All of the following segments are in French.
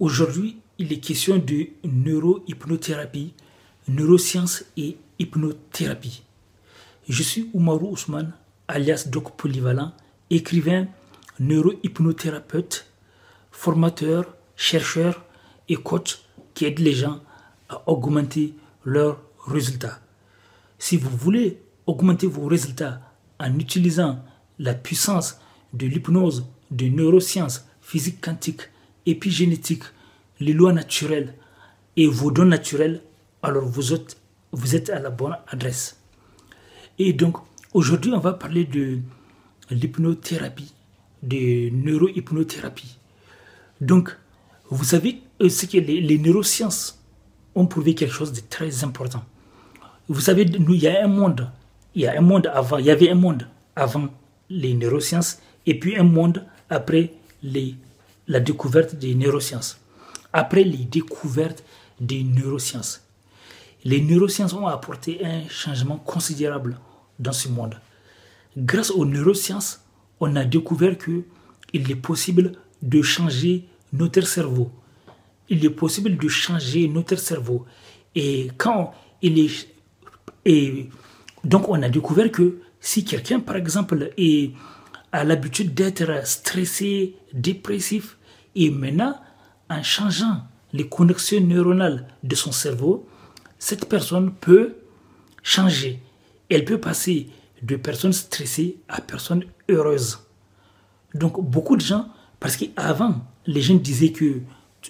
Aujourd'hui, il est question de neurohypnothérapie, neurosciences et hypnothérapie. Je suis Oumarou Ousmane, alias Doc Polyvalent, écrivain, neurohypnothérapeute, formateur, chercheur et coach qui aide les gens à augmenter leurs résultats. Si vous voulez augmenter vos résultats en utilisant la puissance de l'hypnose, de neurosciences, physique quantique, épigénétique, les lois naturelles et vos dons naturels, alors vous êtes, à la bonne adresse. Et donc, aujourd'hui, on va parler de l'hypnothérapie, de neurohypnothérapie. Donc, vous savez, euh, ce que les, les neurosciences ont prouvé quelque chose de très important. Vous savez, nous, il y a un monde, il y a un monde avant, il y avait un monde avant les neurosciences et puis un monde après les, la découverte des neurosciences après les découvertes des neurosciences. Les neurosciences ont apporté un changement considérable dans ce monde. Grâce aux neurosciences, on a découvert qu'il est possible de changer notre cerveau. Il est possible de changer notre cerveau. Et quand il est. Et donc, on a découvert que si quelqu'un, par exemple, est, a l'habitude d'être stressé, dépressif, et maintenant en changeant les connexions neuronales de son cerveau, cette personne peut changer. Elle peut passer de personne stressée à personne heureuse. Donc beaucoup de gens, parce qu'avant, les gens disaient que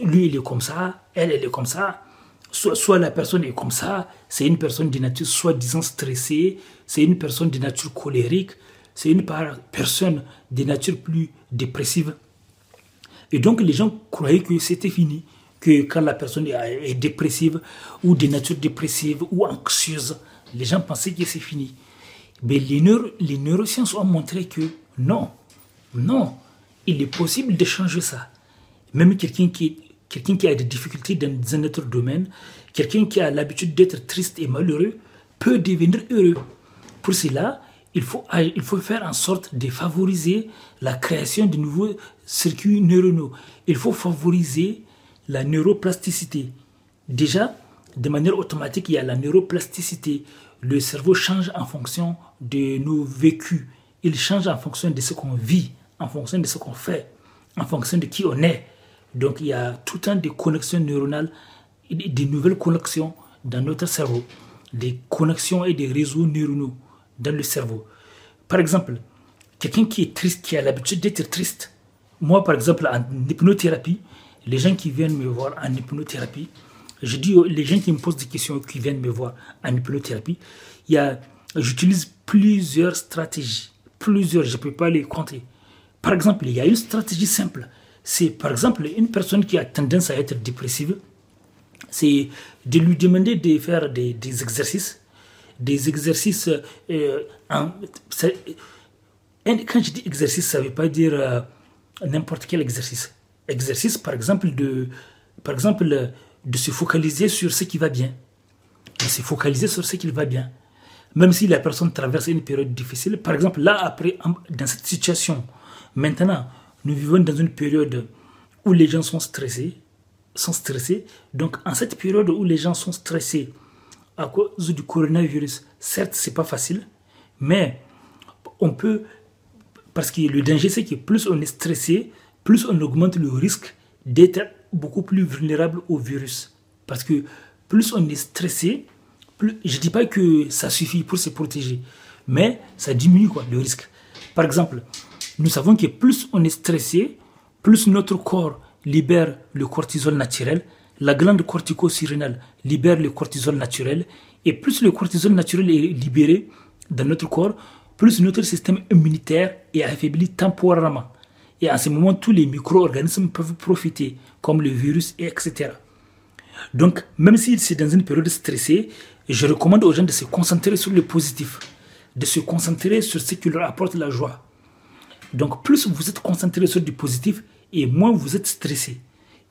lui, il est comme ça, elle, elle est comme ça. Soit, soit la personne est comme ça, c'est une personne de nature soi-disant stressée, c'est une personne de nature colérique, c'est une personne de nature plus dépressive. Et donc les gens croyaient que c'était fini, que quand la personne est dépressive ou de nature dépressive ou anxieuse, les gens pensaient que c'est fini. Mais les, les neurosciences ont montré que non, non, il est possible de changer ça. Même quelqu'un qui, quelqu'un qui a des difficultés dans un autre domaine, quelqu'un qui a l'habitude d'être triste et malheureux, peut devenir heureux. Pour cela, il faut, il faut faire en sorte de favoriser la création de nouveaux circuits neuronaux. Il faut favoriser la neuroplasticité. Déjà, de manière automatique, il y a la neuroplasticité. Le cerveau change en fonction de nos vécus. Il change en fonction de ce qu'on vit, en fonction de ce qu'on fait, en fonction de qui on est. Donc il y a tout un de connexions neuronales, des nouvelles connexions dans notre cerveau, des connexions et des réseaux neuronaux dans le cerveau. Par exemple, quelqu'un qui est triste, qui a l'habitude d'être triste, moi par exemple en hypnothérapie, les gens qui viennent me voir en hypnothérapie, je dis les gens qui me posent des questions, qui viennent me voir en hypnothérapie, il y a, j'utilise plusieurs stratégies, plusieurs, je ne peux pas les compter. Par exemple, il y a une stratégie simple. C'est par exemple une personne qui a tendance à être dépressive, c'est de lui demander de faire des exercices des exercices. Euh, quand je dis exercice, ça ne veut pas dire euh, n'importe quel exercice. Exercice, par exemple, de, par exemple, de se focaliser sur ce qui va bien. De se focaliser sur ce qui va bien. Même si la personne traverse une période difficile, par exemple, là, après, dans cette situation, maintenant, nous vivons dans une période où les gens sont stressés, sont stressés. Donc, en cette période où les gens sont stressés, à cause du coronavirus. Certes, c'est pas facile, mais on peut, parce que le danger, c'est que plus on est stressé, plus on augmente le risque d'être beaucoup plus vulnérable au virus. Parce que plus on est stressé, plus, je dis pas que ça suffit pour se protéger, mais ça diminue quoi, le risque. Par exemple, nous savons que plus on est stressé, plus notre corps libère le cortisol naturel, la glande cortico-surrénale libère le cortisol naturel, et plus le cortisol naturel est libéré dans notre corps, plus notre système immunitaire est affaibli temporairement. Et à ce moment, tous les micro-organismes peuvent profiter, comme le virus, etc. Donc, même si c'est dans une période stressée, je recommande aux gens de se concentrer sur le positif, de se concentrer sur ce qui leur apporte la joie. Donc, plus vous êtes concentré sur du positif, et moins vous êtes stressé.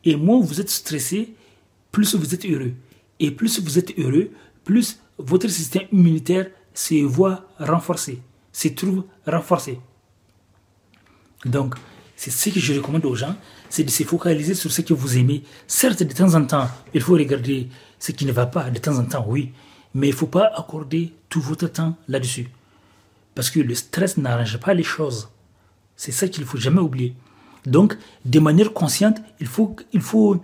Et moins vous êtes stressé, plus vous êtes heureux. Et plus vous êtes heureux, plus votre système immunitaire se voit renforcé, se trouve renforcé. Donc, c'est ce que je recommande aux gens. c'est de se focaliser sur ce que vous aimez. Certes, de temps en temps, il faut regarder ce qui ne va pas, de temps en temps, oui, mais il ne faut pas accorder tout votre temps là-dessus. Parce que le stress n'arrange pas les choses. C'est ça qu'il ne faut jamais oublier. Donc, de manière consciente, il faut, il faut,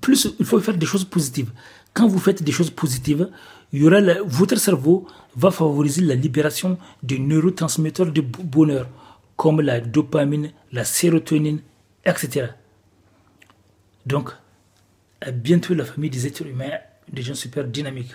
plus, il faut faire des choses positives. Quand vous faites des choses positives, il y aura votre cerveau va favoriser la libération des neurotransmetteurs de bonheur, comme la dopamine, la sérotonine, etc. Donc, à bientôt la famille des êtres humains, des gens super dynamiques.